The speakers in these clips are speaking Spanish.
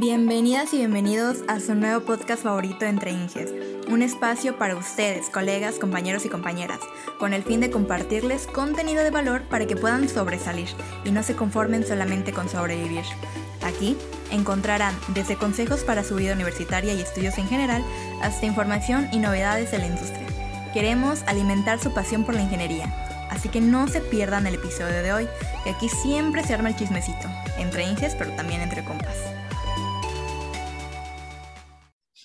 Bienvenidas y bienvenidos a su nuevo podcast favorito Entre Inges, un espacio para ustedes, colegas, compañeros y compañeras, con el fin de compartirles contenido de valor para que puedan sobresalir y no se conformen solamente con sobrevivir. Aquí encontrarán desde consejos para su vida universitaria y estudios en general hasta información y novedades de la industria. Queremos alimentar su pasión por la ingeniería, así que no se pierdan el episodio de hoy, que aquí siempre se arma el chismecito, entre Inges pero también entre compas.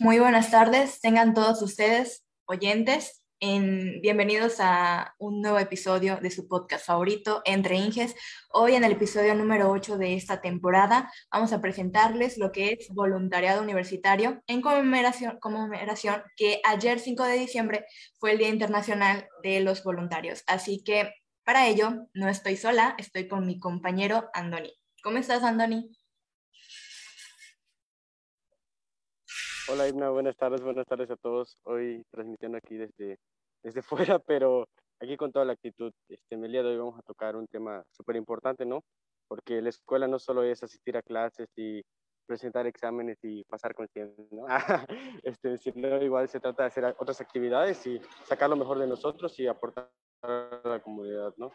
Muy buenas tardes, tengan todos ustedes oyentes. En, bienvenidos a un nuevo episodio de su podcast favorito, Entre Inges. Hoy en el episodio número 8 de esta temporada vamos a presentarles lo que es voluntariado universitario en conmemoración, conmemoración que ayer 5 de diciembre fue el Día Internacional de los Voluntarios. Así que para ello no estoy sola, estoy con mi compañero Andoni. ¿Cómo estás, Andoni? Hola Ibna, buenas tardes, buenas tardes a todos. Hoy transmitiendo aquí desde, desde fuera, pero aquí con toda la actitud. Este, en el día de hoy vamos a tocar un tema súper importante, ¿no? Porque la escuela no solo es asistir a clases y presentar exámenes y pasar con ¿no? este, sino igual se trata de hacer otras actividades y sacar lo mejor de nosotros y aportar a la comunidad, ¿no?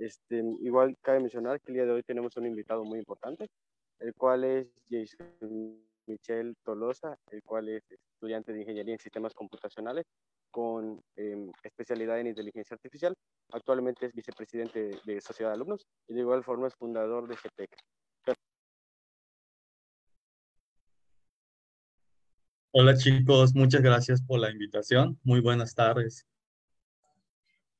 Este, igual cabe mencionar que el día de hoy tenemos un invitado muy importante, el cual es Jason Michelle Tolosa, el cual es estudiante de Ingeniería en Sistemas Computacionales con em, especialidad en inteligencia artificial. Actualmente es vicepresidente de Sociedad de Alumnos y de igual forma es fundador de GTEC. Hola chicos, muchas gracias por la invitación. Muy buenas tardes.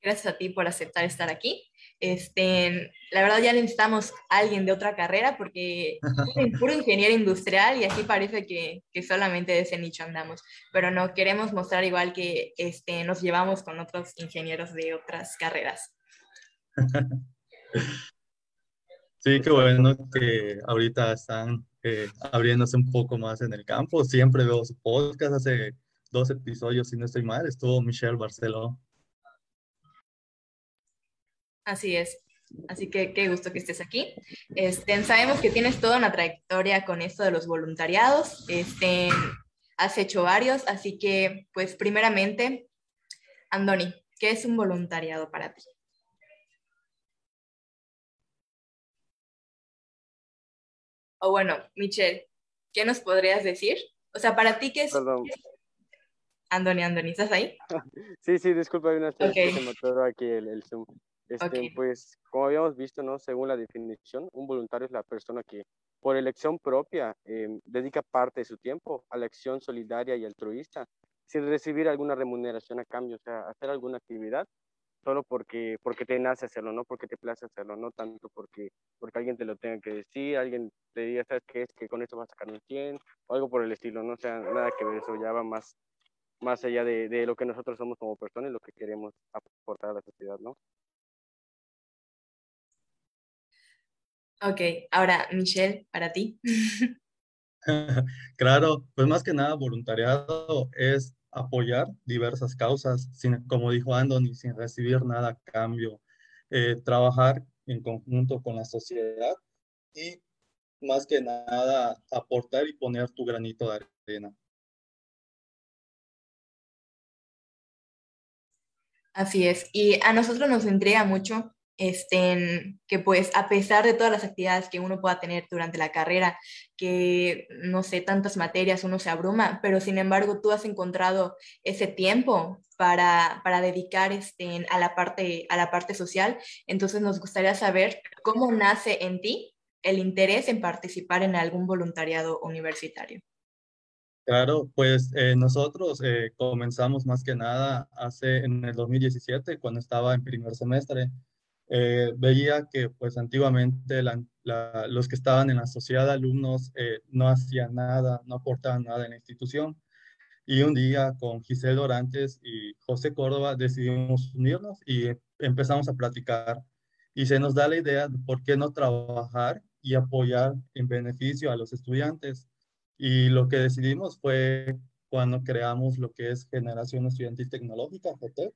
Gracias a ti por aceptar estar aquí. Este, la verdad ya necesitamos a alguien de otra carrera porque es puro ingeniero industrial y aquí parece que, que, solamente de ese nicho andamos, pero no queremos mostrar igual que este, nos llevamos con otros ingenieros de otras carreras. Sí, qué bueno que ahorita están eh, abriéndose un poco más en el campo. Siempre veo su podcast, hace dos episodios, si no estoy mal, estuvo Michelle Barceló. Así es. Así que qué gusto que estés aquí. Este, sabemos que tienes toda una trayectoria con esto de los voluntariados. Este, has hecho varios, así que, pues, primeramente, Andoni, ¿qué es un voluntariado para ti? O bueno, Michelle, ¿qué nos podrías decir? O sea, para ti, ¿qué es? Perdón. Andoni, Andoni, ¿estás ahí? Sí, sí, disculpa, hay una okay. aquí el, el Zoom. Este, Pues como habíamos visto, ¿no? según la definición, un voluntario es la persona que por elección propia em, dedica parte de su tiempo a la acción solidaria y altruista, sin recibir alguna remuneración a cambio, o sea, hacer alguna actividad solo porque, porque te nace hacerlo, no porque te place hacerlo, no tanto porque, porque alguien te lo tenga que decir, alguien te diga, ¿sabes qué es? Que con esto vas a sacar un 100 o algo por el estilo, no o sea nada que ver, eso ya va más, más allá de, de lo que nosotros somos como personas y lo que queremos aportar a la sociedad, ¿no? Ok, ahora Michelle, para ti. claro, pues más que nada voluntariado es apoyar diversas causas, sin, como dijo Andoni, sin recibir nada a cambio, eh, trabajar en conjunto con la sociedad y más que nada aportar y poner tu granito de arena. Así es, y a nosotros nos intriga mucho este, que pues a pesar de todas las actividades que uno pueda tener durante la carrera, que no sé, tantas materias, uno se abruma, pero sin embargo tú has encontrado ese tiempo para, para dedicar este, a, la parte, a la parte social, entonces nos gustaría saber cómo nace en ti el interés en participar en algún voluntariado universitario. Claro, pues eh, nosotros eh, comenzamos más que nada hace en el 2017, cuando estaba en primer semestre. Eh, veía que pues antiguamente los que estaban en la sociedad de alumnos eh, no hacían nada, no aportaban nada en la institución. Y un día con Giselle Dorantes y José Córdoba decidimos unirnos y empezamos a platicar. Y se nos da la idea de por qué no trabajar y apoyar en beneficio a los estudiantes. Y lo que decidimos fue cuando creamos lo que es Generación Estudiantil Tecnológica, GT,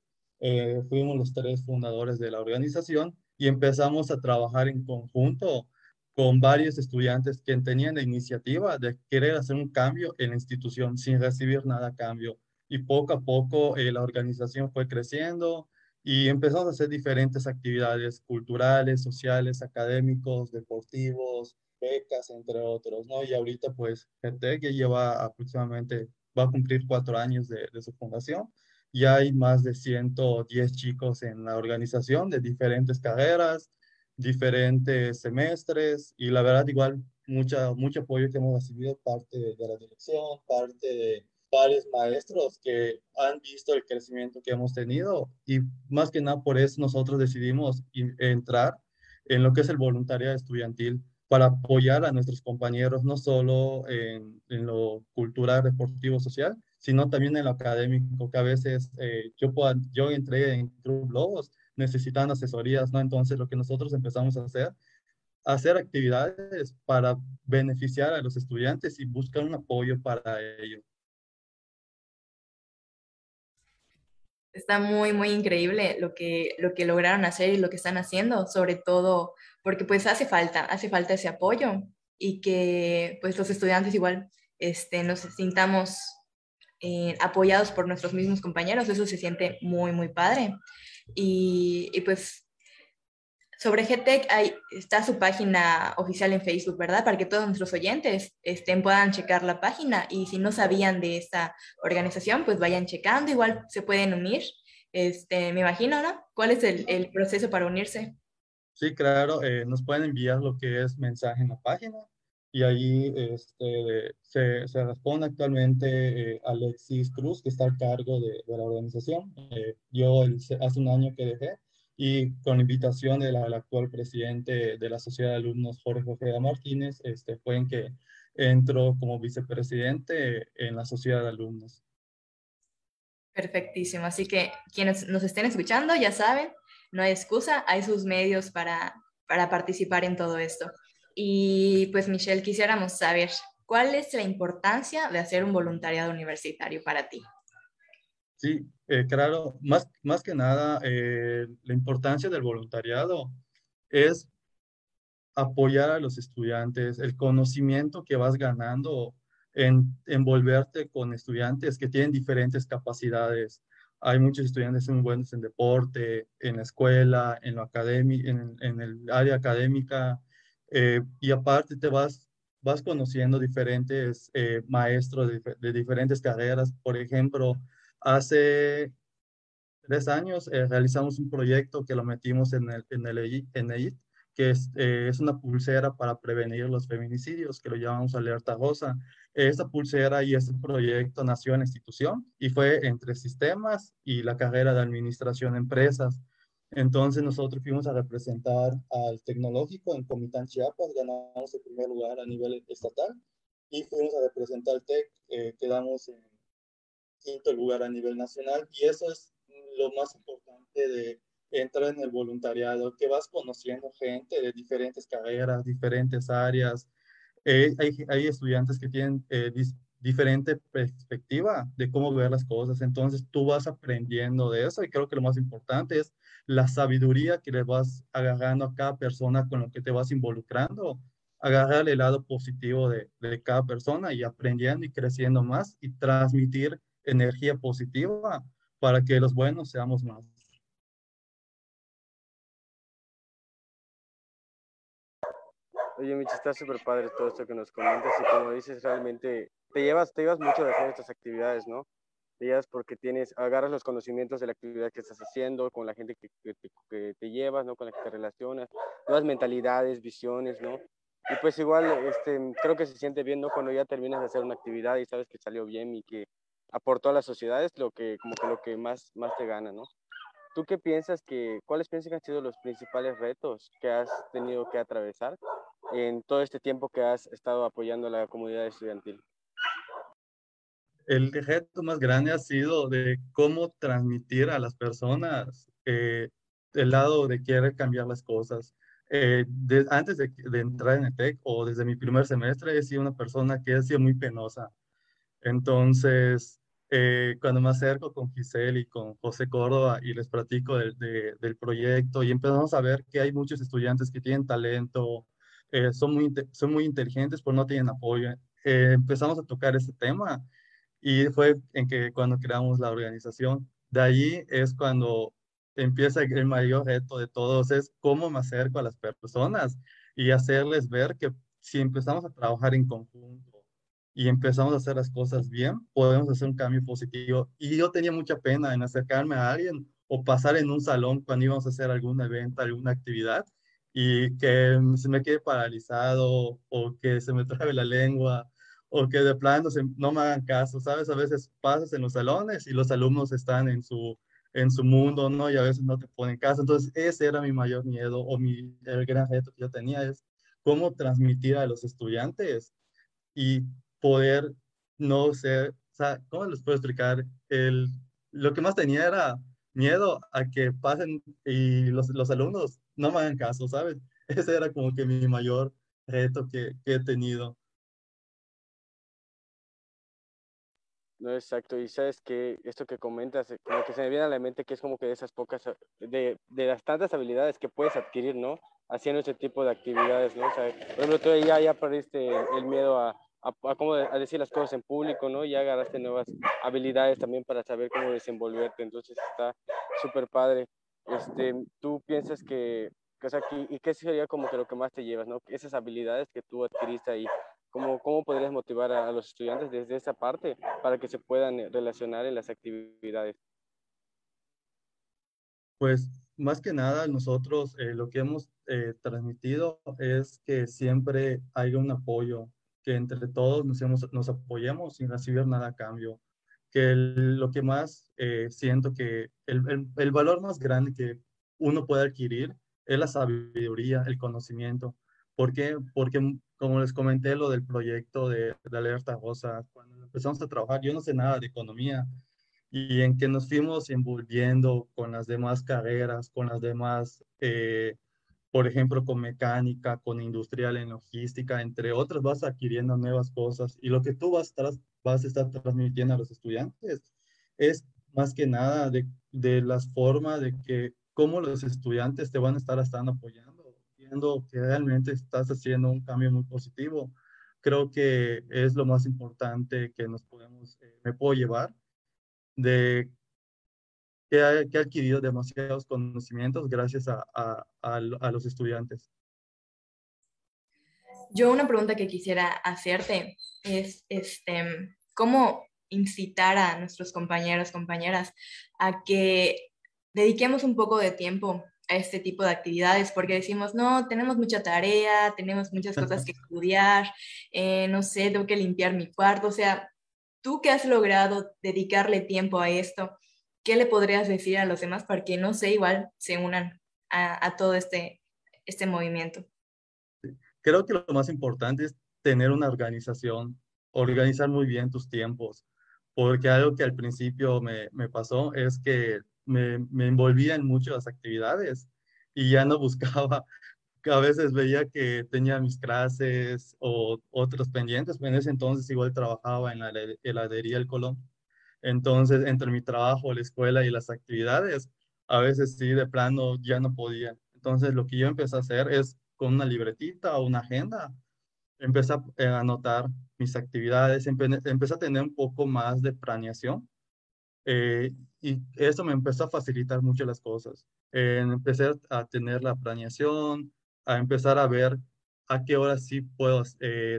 eh, fuimos los tres fundadores de la organización y empezamos a trabajar en conjunto con varios estudiantes que tenían la iniciativa de querer hacer un cambio en la institución sin recibir nada a cambio. Y poco a poco eh, la organización fue creciendo y empezamos a hacer diferentes actividades culturales, sociales, académicos, deportivos, becas, entre otros, ¿no? Y ahorita pues GTEC ya lleva aproximadamente, va a cumplir cuatro años de su fundación. Ya hay más de 110 chicos en la organización de diferentes carreras, diferentes semestres y la verdad igual mucha, mucho apoyo que hemos recibido parte de la dirección, parte de varios maestros que han visto el crecimiento que hemos tenido y más que nada por eso nosotros decidimos entrar en lo que es el voluntariado estudiantil para apoyar a nuestros compañeros no solo en, en lo cultural, deportivo, social, sino también en lo académico, que a veces eh, yo, puedo, yo entré en Club Lobos necesitan asesorías, ¿no? Entonces lo que nosotros empezamos a hacer, hacer actividades para beneficiar a los estudiantes y buscar un apoyo para ello. Está muy, muy increíble lo que, lo que lograron hacer y lo que están haciendo, sobre todo porque pues hace falta, hace falta ese apoyo y que pues los estudiantes igual este, nos sintamos eh, apoyados por nuestros mismos compañeros, eso se siente muy, muy padre. Y, pues sobre GTEC hay, está su página oficial en Facebook, ¿verdad? Para que todos nuestros oyentes estén, puedan checar la página y si no sabían de esta organización, pues vayan checando, igual se pueden unir. Este, me imagino, ¿no? ¿Cuál es el, proceso para unirse? Sí, claro, eh, nos pueden enviar lo que es mensaje en la página y ahí este, se, se, responde actualmente eh, Alexis Cruz, que está a cargo de, de la organización. Eh, yo hace un año que dejé y con invitación del actual presidente de la Sociedad de Alumnos, Jorge Ojeda Martínez, este, fue en que entró como vicepresidente en la Sociedad de Alumnos. Perfectísimo. Así que quienes nos estén escuchando ya saben, no hay excusa, hay sus medios para, para participar en todo esto. Y pues Michelle, quisiéramos saber, ¿cuál es la importancia de hacer un voluntariado universitario para ti? Sí, eh, claro, más, más que nada, eh, la importancia del voluntariado es apoyar a los estudiantes, el conocimiento que vas ganando en envolverte con estudiantes que tienen diferentes capacidades. Hay muchos estudiantes muy buenos en deporte, en la escuela, en, lo en, en el área académica, eh, y aparte te vas, vas conociendo diferentes eh, maestros de, diferentes carreras. Por ejemplo, hace tres años eh, realizamos un proyecto que lo metimos en el, en el EIT, que es, es, una pulsera para prevenir los feminicidios, que lo llamamos alerta rosa. Esta pulsera y este proyecto nació en la institución y fue entre sistemas y la carrera de administración de empresas. Entonces nosotros fuimos a representar al tecnológico en Comitán Chiapas, ganamos el primer lugar a nivel estatal y fuimos a representar al TEC, eh, quedamos en quinto lugar a nivel nacional y eso es lo más importante de entrar en el voluntariado, que vas conociendo gente de diferentes carreras, diferentes áreas. Eh, hay, hay, estudiantes que tienen eh, diferente perspectiva de cómo ver las cosas. Entonces tú vas aprendiendo de eso y creo que lo más importante es la sabiduría que le vas agarrando a cada persona con lo que te vas involucrando, agarrar el lado positivo de, de cada persona y aprendiendo y creciendo más y transmitir energía positiva para que los buenos seamos más. Oye, Michi, está súper padre todo esto que nos comentas y como dices, realmente te llevas, te llevas mucho de hacer estas actividades, ¿no? Te llevas porque tienes, agarras los conocimientos de la actividad que estás haciendo, con la gente que, que, te llevas, ¿no? Con la que te relacionas, nuevas mentalidades, visiones, ¿no? Y pues igual, este, creo que se siente bien, ¿no? Cuando ya terminas de hacer una actividad y sabes que salió bien y que aportó a la sociedad, es lo que, como que lo que más, más te gana, ¿no? ¿Tú qué piensas que, cuáles piensas que han sido los principales retos que has tenido que atravesar en todo este tiempo que has estado apoyando a la comunidad estudiantil? El reto más grande ha sido de cómo transmitir a las personas eh, el lado de querer cambiar las cosas. Eh, antes de, de, entrar en el TEC o desde mi primer semestre he sido una persona que ha sido muy penosa. Entonces, eh, cuando me acerco con Giselle y con José Córdoba y les platico del, del proyecto y empezamos a ver que hay muchos estudiantes que tienen talento, eh, son, muy, son muy inteligentes, pero no tienen apoyo. Eh, empezamos a tocar este tema y fue en que cuando creamos la organización, de ahí es cuando empieza el mayor reto de todos, es cómo me acerco a las personas y hacerles ver que si empezamos a trabajar en conjunto y empezamos a hacer las cosas bien, podemos hacer un cambio positivo. Y yo tenía mucha pena en acercarme a alguien o pasar en un salón cuando íbamos a hacer algún evento, alguna actividad, y que se me quede paralizado o que se me trabe la lengua o que de plano no me hagan caso, ¿sabes? A veces pasas en los salones y los alumnos están en su, en su mundo, ¿no? Y a veces no te ponen caso. Entonces, ese era mi mayor miedo o mi, el gran reto que yo tenía es cómo transmitir a los estudiantes y poder no ser, o sea, ¿cómo les puedo explicar? El, lo que más tenía era miedo a que pasen y los, los alumnos no me hagan caso, ¿sabes? Ese era como que mi mayor reto que, he tenido. No, exacto. Y sabes que esto que comentas, eh, como que se me viene a la mente que es como que de esas pocas, eh, de, de las tantas habilidades que puedes adquirir, ¿no? Haciendo ese tipo de actividades, ¿no? O sea, por ejemplo, tú ya, ya perdiste el miedo a, a, cómo a decir las cosas en público, ¿no? Ya agarraste nuevas habilidades también para saber cómo desenvolverte, entonces está súper padre. Este, ¿Tú piensas que, que o sea, y qué sería como que lo que más te llevas, ¿no? Esas habilidades que tú adquiriste ahí, ¿cómo, cómo podrías motivar a, los estudiantes desde esa parte para que se puedan eh, relacionar en las actividades? Pues más que nada nosotros eh, lo que hemos eh, transmitido es que siempre haya un apoyo que entre todos nos, nos apoyemos sin recibir nada a cambio. Que lo que más eh, siento que el, el, valor más grande que uno puede adquirir es la sabiduría, el conocimiento. ¿Por qué? Porque, como les comenté, lo del proyecto de, de Alerta Rosa, cuando empezamos a trabajar, yo no sé nada de economía, y en que nos fuimos envolviendo con las demás carreras, con las demás eh, por ejemplo, con mecánica, con industrial en logística, entre otras, vas adquiriendo nuevas cosas y lo que tú vas, vas a estar transmitiendo a los estudiantes es más que nada de, de las formas de que cómo los estudiantes te van a estar estando apoyando, viendo que realmente estás haciendo un cambio muy positivo. Creo que es lo más importante que nos podemos, eh, me puedo llevar de que ha, adquirido demasiados conocimientos gracias a, a, a, los estudiantes. Yo una pregunta que quisiera hacerte es, este, ¿cómo incitar a nuestros compañeros, compañeras a que dediquemos un poco de tiempo a este tipo de actividades, porque decimos, no, tenemos mucha tarea, tenemos muchas cosas que estudiar, eh, no sé, tengo que limpiar mi cuarto, o sea, tú que has logrado dedicarle tiempo a esto, ¿qué le podrías decir a los demás para que no sé, igual se unan a, todo este, este movimiento? Creo que lo más importante es tener una organización, organizar muy bien tus tiempos, porque algo que al principio me, pasó es que me, me, envolvía en muchas actividades y ya no buscaba, a veces veía que tenía mis clases o otros pendientes, en ese entonces igual trabajaba en la heladería El Colón entonces, entre mi trabajo, la escuela y las actividades, a veces sí, de plano ya no podía. Entonces, lo que yo empecé a hacer es con una libretita o una agenda, empecé a eh, anotar mis actividades, empecé a tener un poco más de planeación eh, y eso me empezó a facilitar mucho las cosas. Eh, empecé a tener la planeación, a empezar a ver a qué hora sí puedo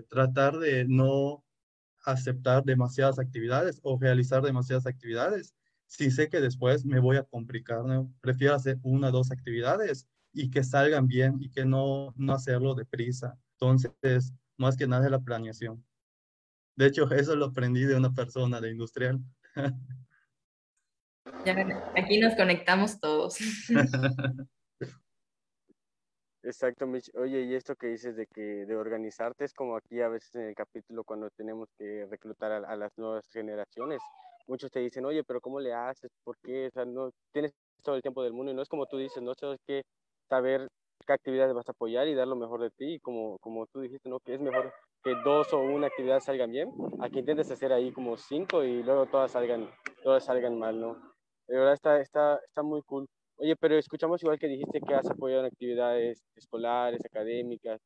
tratar de no aceptar demasiadas actividades o realizar demasiadas actividades si sé que después me voy a complicar. ¿no? Prefiero hacer una o dos actividades y que salgan bien y que no, no hacerlo deprisa. Entonces, más que nada es la planeación. De hecho, eso lo aprendí de una persona de industrial. aquí nos conectamos todos. Exacto, Mitch. Oye, y esto que dices de que de organizarte es como aquí a veces en el capítulo cuando tenemos que reclutar a, las nuevas generaciones. Muchos te dicen, oye, pero ¿cómo le haces? ¿Por qué? O sea, no tienes todo el tiempo del mundo y no es como tú dices, no sabes qué saber qué actividades vas a apoyar y dar lo mejor de ti. Y como, como tú dijiste, ¿no? Que es mejor que dos o una actividad salgan bien, a que intentes hacer ahí como cinco y luego todas salgan, todas salgan mal, ¿no? De verdad está, está, está muy cool. Oye, pero escuchamos igual que dijiste que has apoyado en actividades escolares, académicas.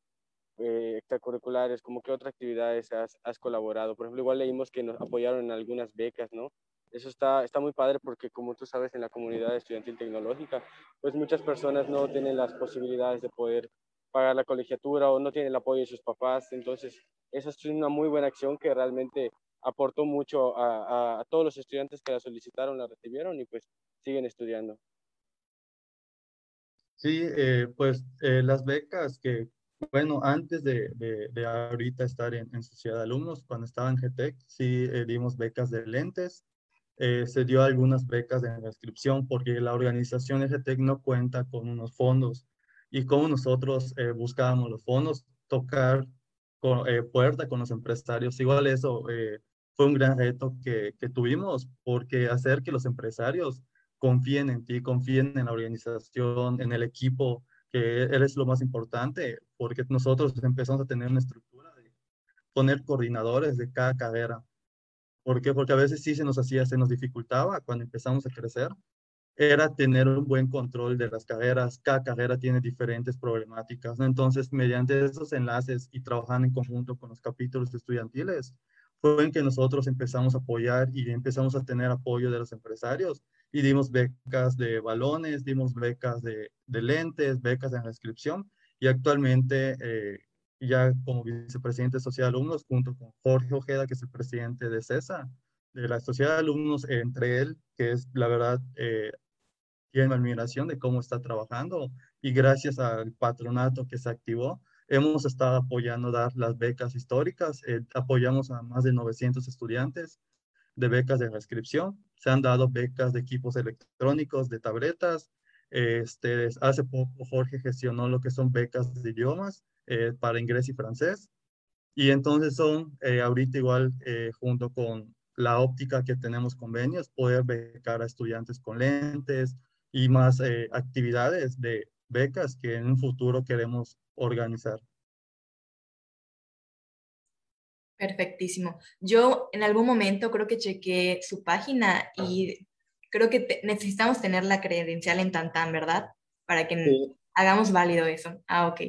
eh, extracurriculares, como qué otras actividades has, has, colaborado. Por ejemplo, igual leímos que nos apoyaron en algunas becas, ¿no? Eso está, está muy padre porque como tú sabes, en la comunidad estudiantil tecnológica, pues muchas personas no tienen las posibilidades de poder pagar la colegiatura o no tienen el apoyo de sus papás. Entonces, esa es una muy buena acción que realmente aportó mucho a, a, todos los estudiantes que la solicitaron, la recibieron y pues siguen estudiando. Sí, eh, pues eh, las becas que, bueno, antes de, de, de ahorita estar en, en, Sociedad de Alumnos, cuando estaba en GTEC, sí eh, dimos becas de lentes, se dio algunas becas de inscripción porque la organización de GTEC no cuenta con unos fondos. Y como nosotros buscábamos los fondos, tocar con, puerta con los empresarios, igual eso fue un gran reto que, que tuvimos porque hacer que los empresarios confíen en ti, confíen en la organización, en el equipo, que eres lo más importante, porque nosotros empezamos a tener una estructura de poner coordinadores de cada carrera. ¿Por qué? Porque a veces sí se nos hacía, se nos dificultaba cuando empezamos a crecer, era tener un buen control de las carreras. Cada carrera tiene diferentes problemáticas. Entonces, mediante esos enlaces y trabajando en conjunto con los capítulos estudiantiles, fue en que nosotros empezamos a apoyar y empezamos a tener apoyo de los empresarios y dimos becas de balones, dimos becas de, lentes, becas de inscripción y actualmente eh, ya como vicepresidente de Sociedad de Alumnos junto con Jorge Ojeda, que es el presidente de CESA, de la Sociedad de Alumnos, entre él, que es la verdad, eh, tiene admiración de cómo está trabajando y gracias al patronato que se activó, hemos estado apoyando dar las becas históricas, eh, apoyamos a más de 900 estudiantes de becas de inscripción se han dado becas de equipos electrónicos, de tabletas. Este, hace poco Jorge gestionó lo que son becas de idiomas eh, para inglés y francés. Y entonces son, eh, ahorita igual, eh, junto con la óptica que tenemos convenios, poder becar a estudiantes con lentes y más actividades de becas que en un futuro queremos organizar. Perfectísimo. Yo en algún momento creo que chequé su página y creo que necesitamos tener la credencial en Tantan, ¿verdad? Para que hagamos válido eso. Ah, ok.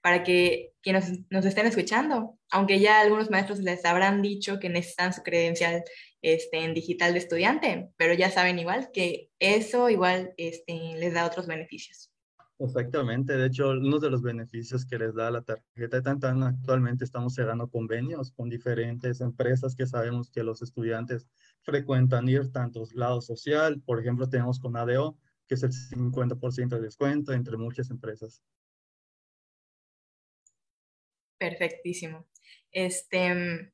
Para que quienes nos, estén escuchando, aunque ya algunos maestros les habrán dicho que necesitan su credencial este, en digital de estudiante, pero ya saben igual que eso igual este, les da otros beneficios. Exactamente, de hecho, uno de los beneficios que les da la tarjeta de Tantan, actualmente estamos cerrando convenios con diferentes empresas que sabemos que los estudiantes frecuentan ir tanto lado social, por ejemplo, tenemos con ADO, que es el 50% de descuento entre muchas empresas. Perfectísimo. Este,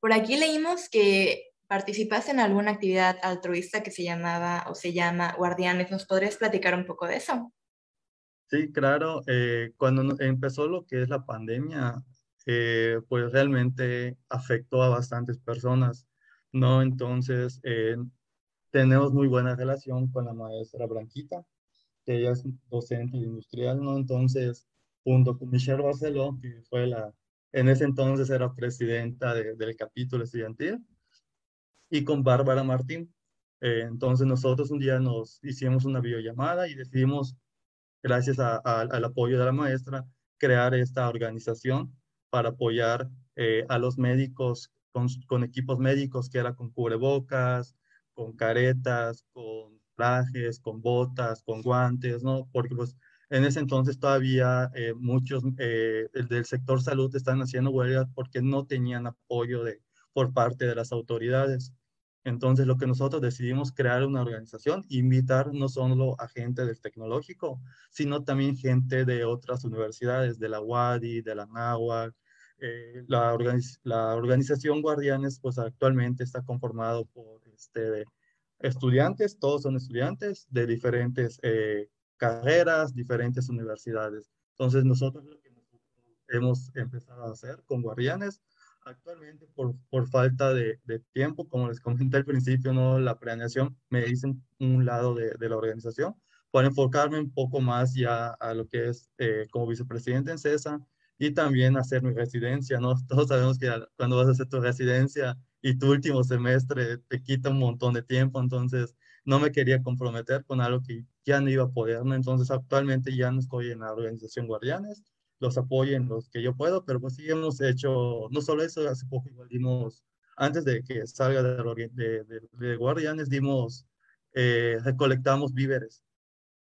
por aquí leímos que participaste en alguna actividad altruista que se llamaba o se llama Guardianes. ¿Nos podrías platicar un poco de eso? Sí, claro. Eh, cuando empezó lo que es la pandemia, eh, pues realmente afectó a bastantes personas, ¿no? Entonces, eh, tenemos muy buena relación con la maestra Blanquita, que ella es docente industrial, ¿no? Entonces, junto con Michelle Barceló, que fue la, en ese entonces era presidenta del capítulo estudiantil, y con Bárbara Martín. entonces, nosotros un día nos hicimos una videollamada y decidimos gracias al apoyo de la maestra, crear esta organización para apoyar eh, a los médicos con, equipos médicos que era con cubrebocas, con caretas, con trajes, con botas, con guantes, ¿no? Porque pues en ese entonces todavía eh, muchos eh, del sector salud están haciendo huelgas porque no tenían apoyo de, por parte de las autoridades. Entonces, lo que nosotros decidimos crear una organización, invitar no solo a gente del tecnológico, sino también gente de otras universidades, de la UADI, de la NAWAC. Eh, la, organización Guardianes, pues actualmente está conformado por este, estudiantes, todos son estudiantes de diferentes eh, carreras, diferentes universidades. Entonces, nosotros lo que hemos empezado a hacer con Guardianes Actualmente, por, por falta de, de, tiempo, como les comenté al principio, no la planeación me hice un lado de, de, la organización para enfocarme un poco más ya a lo que es eh, como vicepresidente en CESA y también hacer mi residencia, ¿no? Todos sabemos que cuando vas a hacer tu residencia y tu último semestre te quita un montón de tiempo, entonces no me quería comprometer con algo que ya no iba a poder, ¿no? Entonces actualmente ya no estoy en la organización Guardianes, los apoye en los que yo puedo, pero pues sí hemos hecho, no solo eso, hace poco igual dimos, antes de que salga de, de, de, Guardianes, dimos, eh, recolectamos víveres,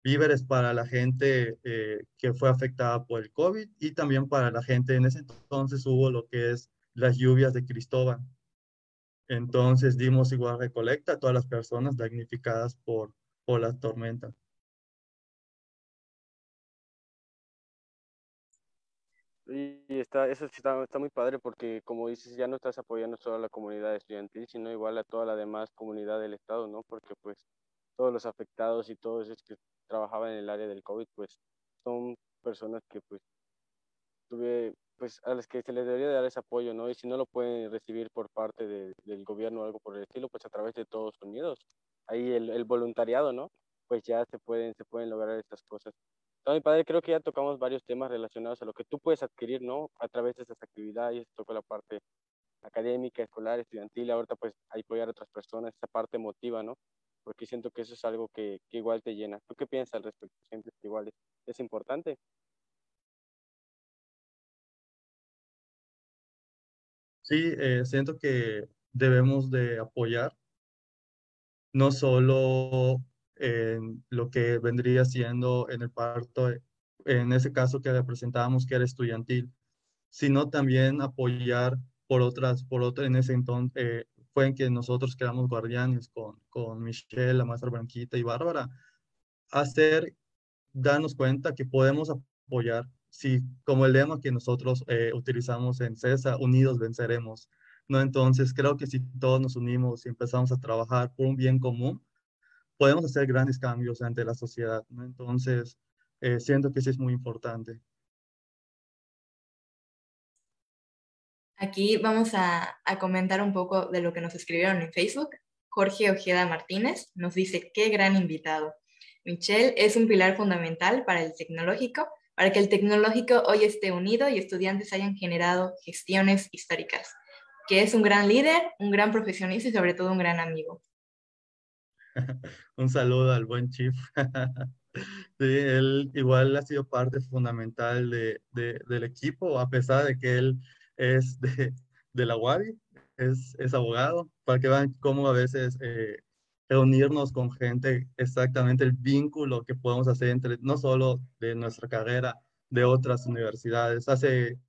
víveres para la gente eh, que fue afectada por el COVID y también para la gente, en ese entonces hubo lo que es las lluvias de Cristóbal. Entonces dimos igual recolecta a todas las personas damnificadas por, por la tormenta. Y está, eso está, está muy padre porque, como dices, ya no estás apoyando solo a la comunidad estudiantil, sino igual a toda la demás comunidad del Estado, ¿no? Porque, pues, todos los afectados y todos esos que trabajaban en el área del COVID, pues, son personas que, pues, tuve, pues, a las que se les debería dar ese apoyo, ¿no? Y si no lo pueden recibir por parte del gobierno o algo por el estilo, pues, a través de todos Unidos. Ahí el, el voluntariado, ¿no? Pues ya se pueden, se pueden lograr estas cosas. Mi padre, creo que ya tocamos varios temas relacionados a lo que tú puedes adquirir, ¿no? A través de esas actividades, tocó la parte académica, escolar, estudiantil, ahorita pues apoyar a otras personas, esa parte emotiva, ¿no? Porque siento que eso es algo que, que igual te llena. ¿Tú qué piensas al respecto? ¿Sientes que igual es, es importante? Sí, eh, siento que debemos de apoyar no solo en lo que vendría siendo en el parto, en ese caso que representábamos que era estudiantil, sino también apoyar por otras, por otra, en ese entonces, eh, fue en que nosotros quedamos guardianes con, con Michelle, la maestra Branquita y Bárbara, hacer, darnos cuenta que podemos apoyar, si como el lema que nosotros eh, utilizamos en CESA, unidos venceremos, ¿no? Entonces creo que si todos nos unimos y empezamos a trabajar por un bien común, podemos hacer grandes cambios ante la sociedad. ¿no? Entonces, eh, siento que sí es muy importante. Aquí vamos a, a, comentar un poco de lo que nos escribieron en Facebook. Jorge Ojeda Martínez nos dice, qué gran invitado. Michelle es un pilar fundamental para el tecnológico, para que el tecnológico hoy esté unido y estudiantes hayan generado gestiones históricas, que es un gran líder, un gran profesionista y sobre todo un gran amigo. Un saludo al buen Chief. Sí, él igual ha sido parte fundamental de, del equipo, a pesar de que él es de, de la UADI, es, es, abogado, para que vean cómo a veces eh, reunirnos con gente, exactamente el vínculo que podemos hacer entre, no solo de nuestra carrera, de otras universidades. Hace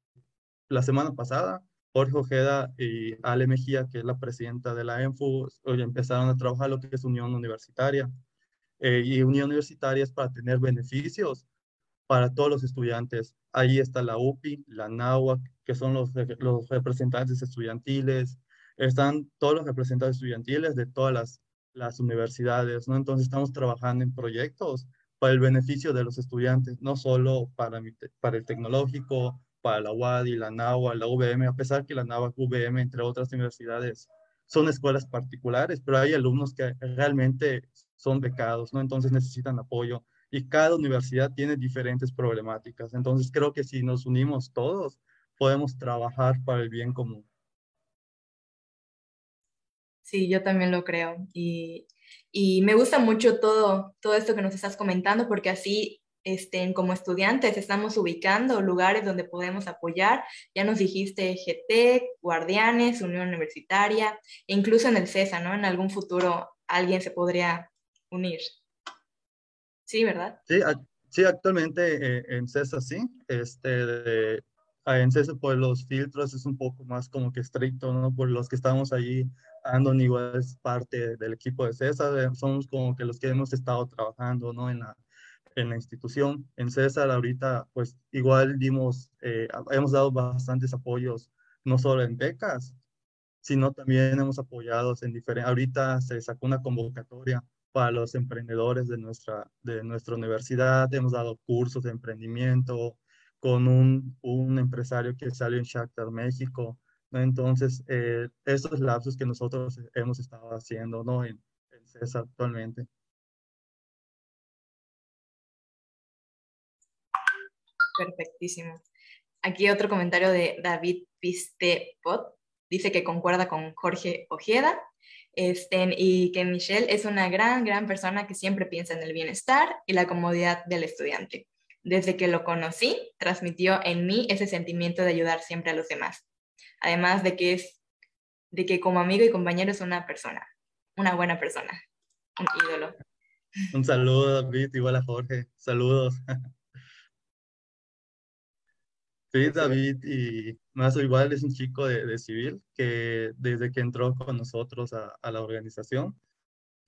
la semana pasada Jorge Ojeda y Ale Mejía, que es la presidenta de la ENFU, empezaron a trabajar lo que es Unión Universitaria. Eh, y Unión Universitaria es para tener beneficios para todos los estudiantes. Ahí está la UPI, la NAWAC, que son los, los representantes estudiantiles. Están todos los representantes estudiantiles de todas las, las universidades, ¿no? Entonces estamos trabajando en proyectos para el beneficio de los estudiantes, no solo para, para el tecnológico, para la UADI, la NAWA, la UVM, a pesar que la NAWA, UVM, entre otras universidades, son escuelas particulares, pero hay alumnos que realmente son becados, ¿no? Entonces necesitan apoyo y cada universidad tiene diferentes problemáticas. Entonces creo que si nos unimos todos, podemos trabajar para el bien común. Sí, yo también lo creo. Y, y me gusta mucho todo, todo esto que nos estás comentando porque así este, como estudiantes estamos ubicando lugares donde podemos apoyar. Ya nos dijiste GT, Guardianes, Unión Universitaria, e incluso en el CESA, ¿no? En algún futuro alguien se podría unir. Sí, ¿verdad? Sí, sí actualmente eh, en CESA sí. Este, en CESA, pues los filtros es un poco más como que estricto, ¿no? Por los que estamos allí, Andon igual es parte del equipo de CESA, somos como que los que hemos estado trabajando, ¿no? En la en la institución. En César ahorita, pues igual dimos, eh, hemos dado bastantes apoyos, no solo en becas, sino también hemos apoyado en diferentes, ahorita se sacó una convocatoria para los emprendedores de nuestra, de nuestra universidad, hemos dado cursos de emprendimiento con un, un empresario que salió en Shakhtar, México. Entonces, eh, estos lapsos que nosotros hemos estado haciendo ¿no? en, en CESA actualmente. Perfectísimo. Aquí otro comentario de David Pistepot. Dice que concuerda con Jorge Ojeda este, y que Michelle es una gran, gran persona que siempre piensa en el bienestar y la comodidad del estudiante. desde que lo conocí, transmitió en mí ese sentimiento de ayudar siempre a los demás. Además de que es, de que como amigo y compañero es una persona, una buena persona, un ídolo. Un saludo, David, igual a Jorge. Saludos. Sí, David, y más o igual es un chico de, civil que desde que entró con nosotros a, la organización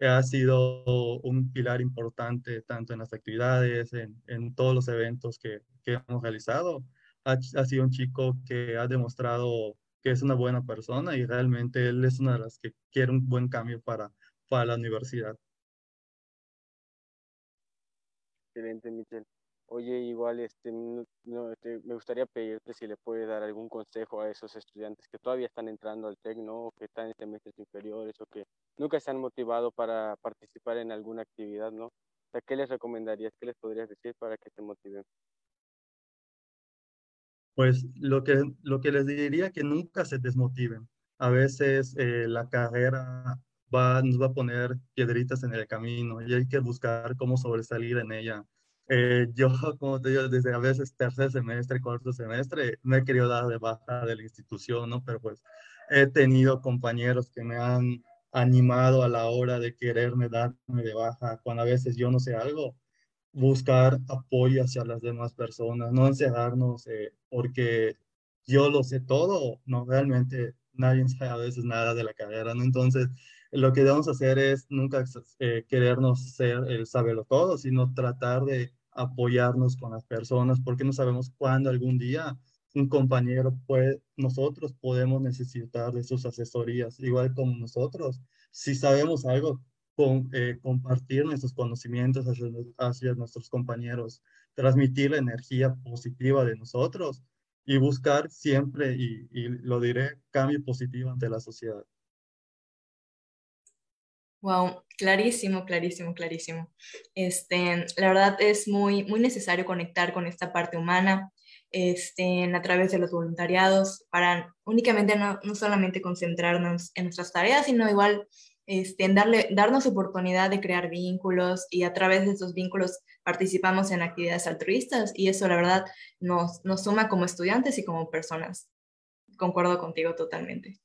ha sido un pilar importante tanto en las actividades, en, en todos los eventos que, que hemos realizado. Ha, ha, sido un chico que ha demostrado que es una buena persona y realmente él es una de las que quiere un buen cambio para, para la universidad. Excelente, Michelle. Oye, igual, este, este, me gustaría pedirte si le puedes dar algún consejo a esos estudiantes que todavía están entrando al TEC, ¿no? Que están en semestres inferiores o que nunca se han motivado para participar en alguna actividad, ¿no? ¿qué les recomendarías? ¿Qué les podrías decir para que se motiven? Pues lo que, lo que les diría que nunca se desmotiven. A veces eh, la carrera va, nos va a poner piedritas en el camino y hay que buscar cómo sobresalir en ella eh, yo, como te digo, desde a veces tercer semestre, cuarto semestre, me he querido dar de baja de la institución, ¿no? Pero pues he tenido compañeros que me han animado a la hora de quererme darme de baja cuando a veces yo no sé algo, buscar apoyo hacia las demás personas, no encerrarnos eh, porque yo lo sé todo, no, realmente nadie sabe a veces nada de la carrera, ¿no? Entonces, lo que debemos hacer es nunca eh, querernos ser el saberlo todo, sino tratar de apoyarnos con las personas, porque no sabemos cuándo algún día un compañero puede, nosotros podemos necesitar de sus asesorías, igual como nosotros. Si sabemos algo, con, eh, compartir nuestros conocimientos hacia, nuestros compañeros, transmitir la energía positiva de nosotros y buscar siempre, y lo diré, cambio positivo ante la sociedad. Wow, clarísimo, clarísimo, clarísimo. Este, la verdad es muy, muy necesario conectar con esta parte humana este, a través de los voluntariados para únicamente no, no solamente concentrarnos en nuestras tareas, sino igual este, en darle, darnos oportunidad de crear vínculos y a través de esos vínculos participamos en actividades altruistas y eso la verdad nos, nos suma como estudiantes y como personas. Concuerdo contigo totalmente.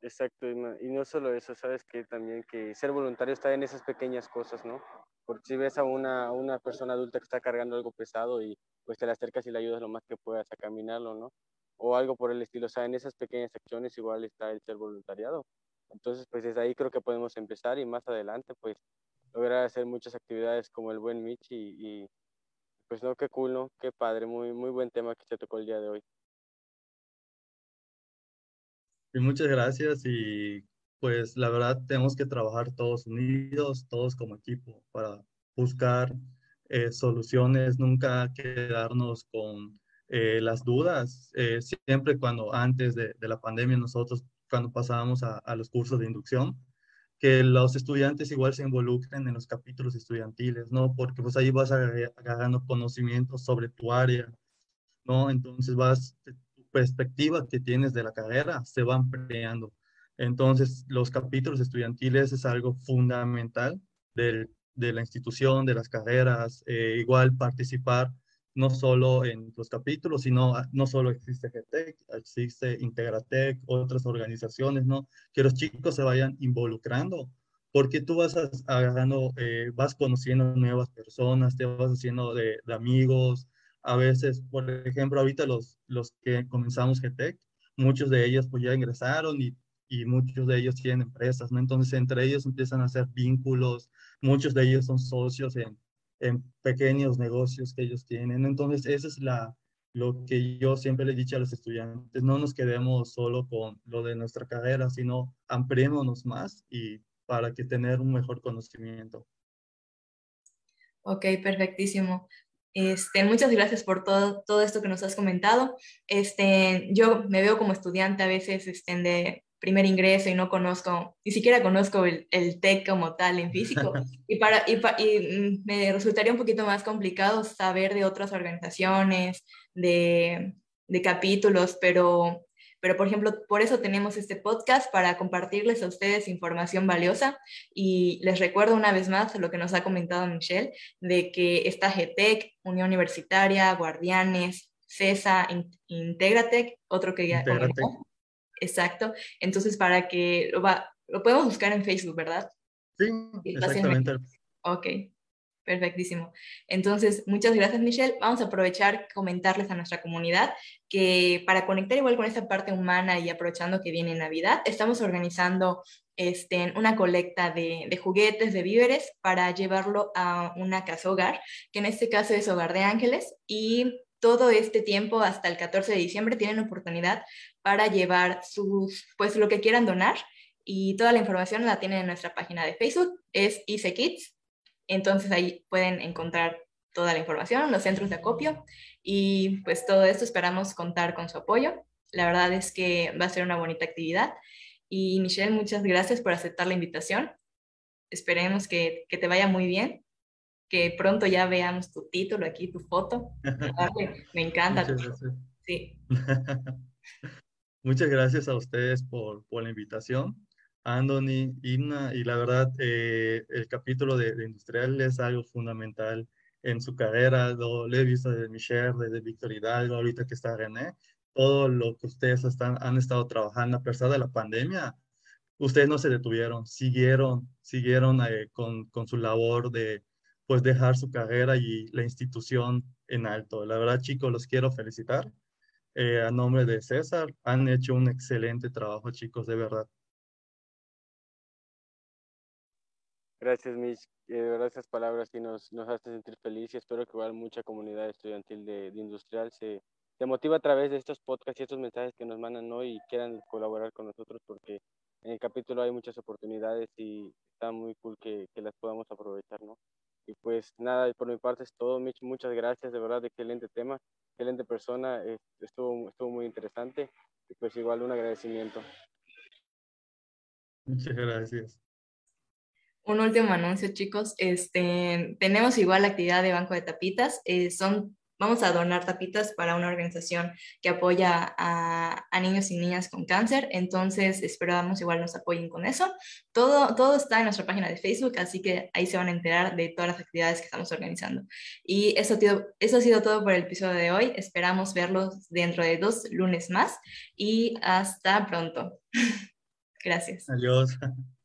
Exacto, y no solo eso, sabes que también que ser voluntario está en esas pequeñas cosas, ¿no? Porque si ves a una, una persona adulta que está cargando algo pesado y pues te le acercas y le ayudas lo más que puedas a caminarlo, ¿no? O algo por el estilo, o sea, en esas pequeñas acciones igual está el ser voluntariado. Entonces, pues desde ahí creo que podemos empezar y más adelante, pues lograr hacer muchas actividades como el buen Mitch y, y pues no, qué cool, ¿no? Qué padre, muy, muy buen tema que se tocó el día de hoy muchas gracias y pues la verdad tenemos que trabajar todos unidos, todos como equipo para buscar eh, soluciones, nunca quedarnos con eh, las dudas. Eh, siempre cuando antes de, la pandemia nosotros, cuando pasábamos a, los cursos de inducción, que los estudiantes igual se involucren en los capítulos estudiantiles, ¿no? Porque pues ahí vas agarrando conocimientos sobre tu área, ¿no? Entonces vas, perspectiva que tienes de la carrera se va ampliando. Entonces, los capítulos estudiantiles es algo fundamental de la institución, de las carreras, eh, igual participar no solo en los capítulos, sino ah, no solo existe GTEC, existe Integratec, otras organizaciones, ¿no? Que los chicos se vayan involucrando, porque tú vas agarrando, eh, vas conociendo nuevas personas, te vas haciendo de, de amigos, a veces, por ejemplo, ahorita los, los que comenzamos GTEC, muchos de ellos pues ya ingresaron y, y muchos de ellos tienen empresas, ¿no? Entonces, entre ellos empiezan a hacer vínculos, muchos de ellos son socios en, en pequeños negocios que ellos tienen. Entonces, eso es la, lo que yo siempre le he dicho a los estudiantes, no nos quedemos solo con lo de nuestra carrera, sino ampliémonos más y para que tener un mejor conocimiento. Ok, perfectísimo. Este, muchas gracias por todo, todo esto que nos has comentado. Este, yo me veo como estudiante a veces este, de primer ingreso y no conozco, ni siquiera conozco el, el TEC como tal en físico. Y, para, y, y, me resultaría un poquito más complicado saber de otras organizaciones, de, de capítulos, pero Pero, por ejemplo, por eso tenemos este podcast para compartirles a ustedes información valiosa. Y les recuerdo una vez más lo que nos ha comentado Michelle, de que está GTEC, Unión Universitaria, Guardianes, CESA, Integratec, otro que ya Exacto. Entonces, para que lo, va, lo podemos buscar en Facebook, ¿verdad? Sí, exactamente. Ok, perfectísimo. Entonces, muchas gracias, Michelle. Vamos a aprovechar comentarles a nuestra comunidad que para conectar igual con esta parte humana y aprovechando que viene Navidad, estamos organizando este, una colecta de, juguetes, de víveres, para llevarlo a una casa hogar, que en este caso es Hogar de Ángeles, y todo este tiempo hasta el 14 de diciembre tienen oportunidad para llevar sus, pues lo que quieran donar y toda la información la tienen en nuestra página de Facebook, es ICE entonces ahí pueden encontrar toda la información, los centros de acopio y pues todo esto esperamos contar con su apoyo. La verdad es que va a ser una bonita actividad y Michelle, muchas gracias por aceptar la invitación. Esperemos que, que te vaya muy bien, que pronto ya veamos tu título aquí, tu foto. Me encanta. Muchas gracias. Sí. Muchas gracias a ustedes por, por la invitación. Anthony, Inna, y la verdad, eh, el capítulo de, Industrial es algo fundamental en su carrera. Lo, he visto desde Michelle, desde Víctor Hidalgo, ahorita que está René. Todo lo que ustedes están, han estado trabajando a pesar de la pandemia, ustedes no se detuvieron, siguieron, siguieron eh, con, con su labor de pues dejar su carrera y la institución en alto. La verdad, chicos, los quiero felicitar. Eh, a nombre de César, han hecho un excelente trabajo, chicos, de verdad. Gracias, Mitch. Eh, de verdad, esas palabras sí nos, nos hacen sentir felices y espero que igual mucha comunidad estudiantil de, de Industrial se, se motiva a través de estos podcasts y estos mensajes que nos mandan hoy y quieran colaborar con nosotros porque en el capítulo hay muchas oportunidades y está muy cool que, que las podamos aprovechar, ¿no? Y pues nada, por mi parte es todo, Mitch. Muchas gracias, de verdad, excelente tema, excelente persona, estuvo, estuvo muy interesante y pues igual un agradecimiento. Muchas gracias un último anuncio, chicos. Este, tenemos igual la actividad de Banco de Tapitas. Eh, son, vamos a donar tapitas para una organización que apoya a, niños y niñas con cáncer. Entonces, esperamos igual nos apoyen con eso. Todo, todo está en nuestra página de Facebook, así que ahí se van a enterar de todas las actividades que estamos organizando. Y eso, tío, eso ha sido todo por el episodio de hoy. Esperamos verlos dentro de dos lunes más y hasta pronto. Gracias. Adiós.